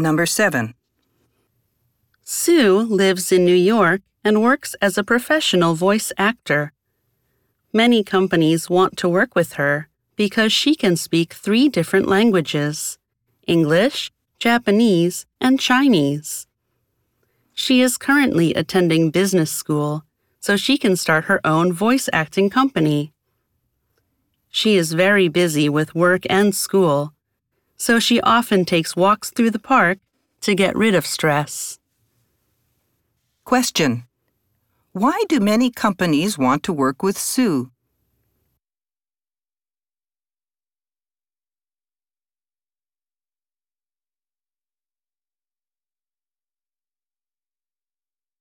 Number 7. Sue lives in New York and works as a professional voice actor. Many companies want to work with her because she can speak three different languages English, Japanese, and Chinese. She is currently attending business school so she can start her own voice acting company. She is very busy with work and school, so she often takes walks through the park to get rid of stress. Question. Why do many companies want to work with Sue?